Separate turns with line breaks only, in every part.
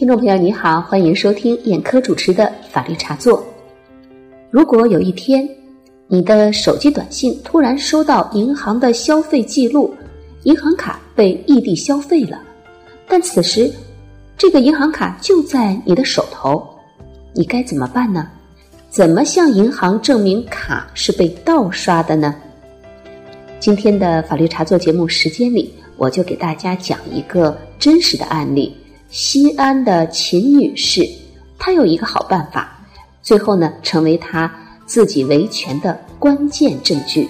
听众朋友，你好，欢迎收听眼科主持的法律茶座。如果有一天，你的手机短信突然收到银行的消费记录，银行卡被异地消费了，但此时这个银行卡就在你的手头，你该怎么办呢？怎么向银行证明卡是被盗刷的呢？今天的法律茶座节目时间里，我就给大家讲一个真实的案例。西安的秦女士，她有一个好办法，最后呢，成为她自己维权的关键证据。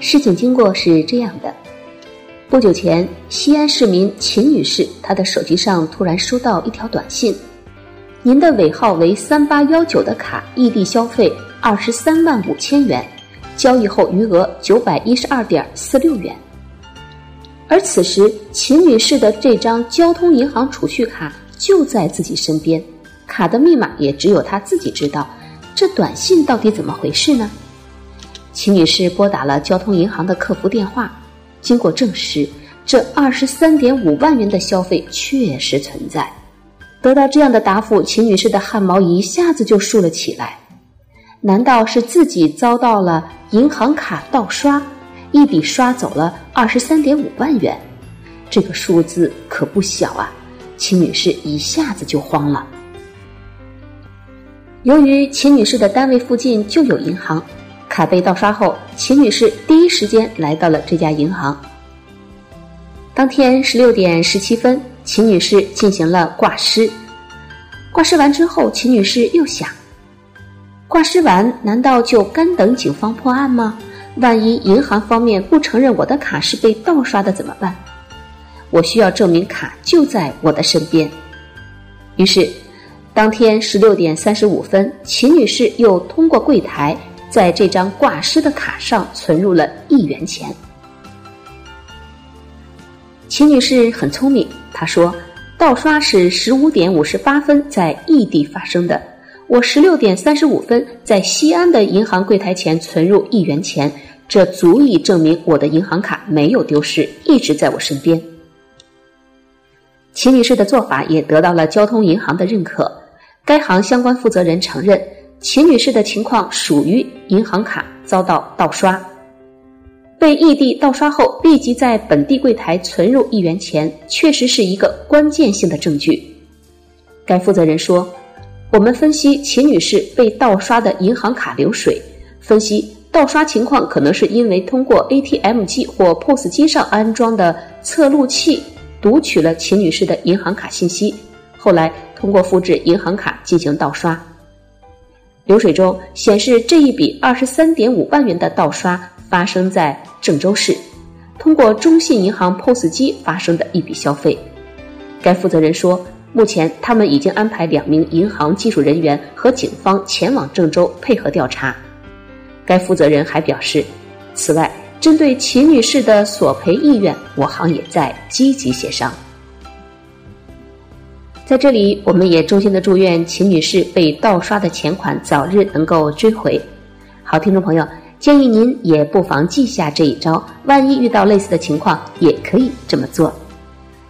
事情经过是这样的：不久前，西安市民秦女士，她的手机上突然收到一条短信：“您的尾号为三八幺九的卡异地消费二十三万五千元，交易后余额九百一十二点四六元。”而此时，秦女士的这张交通银行储蓄卡就在自己身边，卡的密码也只有她自己知道。这短信到底怎么回事呢？秦女士拨打了交通银行的客服电话，经过证实，这二十三点五万元的消费确实存在。得到这样的答复，秦女士的汗毛一下子就竖了起来。难道是自己遭到了银行卡盗刷？一笔刷走了二十三点五万元，这个数字可不小啊！秦女士一下子就慌了。由于秦女士的单位附近就有银行，卡被盗刷后，秦女士第一时间来到了这家银行。当天十六点十七分，秦女士进行了挂失。挂失完之后，秦女士又想：挂失完难道就干等警方破案吗？万一银行方面不承认我的卡是被盗刷的怎么办？我需要证明卡就在我的身边。于是，当天十六点三十五分，秦女士又通过柜台在这张挂失的卡上存入了一元钱。秦女士很聪明，她说：“盗刷是十五点五十八分在异地发生的，我十六点三十五分在西安的银行柜台前存入一元钱。”这足以证明我的银行卡没有丢失，一直在我身边。秦女士的做法也得到了交通银行的认可，该行相关负责人承认秦女士的情况属于银行卡遭到盗刷，被异地盗刷后立即在本地柜台存入一元钱，确实是一个关键性的证据。该负责人说：“我们分析秦女士被盗刷的银行卡流水，分析。”盗刷情况可能是因为通过 ATM 机或 POS 机上安装的测录器读取了秦女士的银行卡信息，后来通过复制银行卡进行盗刷。流水中显示这一笔二十三点五万元的盗刷发生在郑州市，通过中信银行 POS 机发生的一笔消费。该负责人说，目前他们已经安排两名银行技术人员和警方前往郑州配合调查。该负责人还表示，此外，针对秦女士的索赔意愿，我行也在积极协商。在这里，我们也衷心的祝愿秦女士被盗刷的钱款早日能够追回。好，听众朋友，建议您也不妨记下这一招，万一遇到类似的情况，也可以这么做。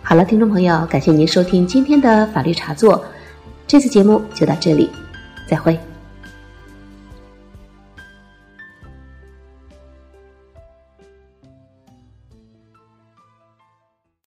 好了，听众朋友，感谢您收听今天的法律茶座，这次节目就到这里，再会。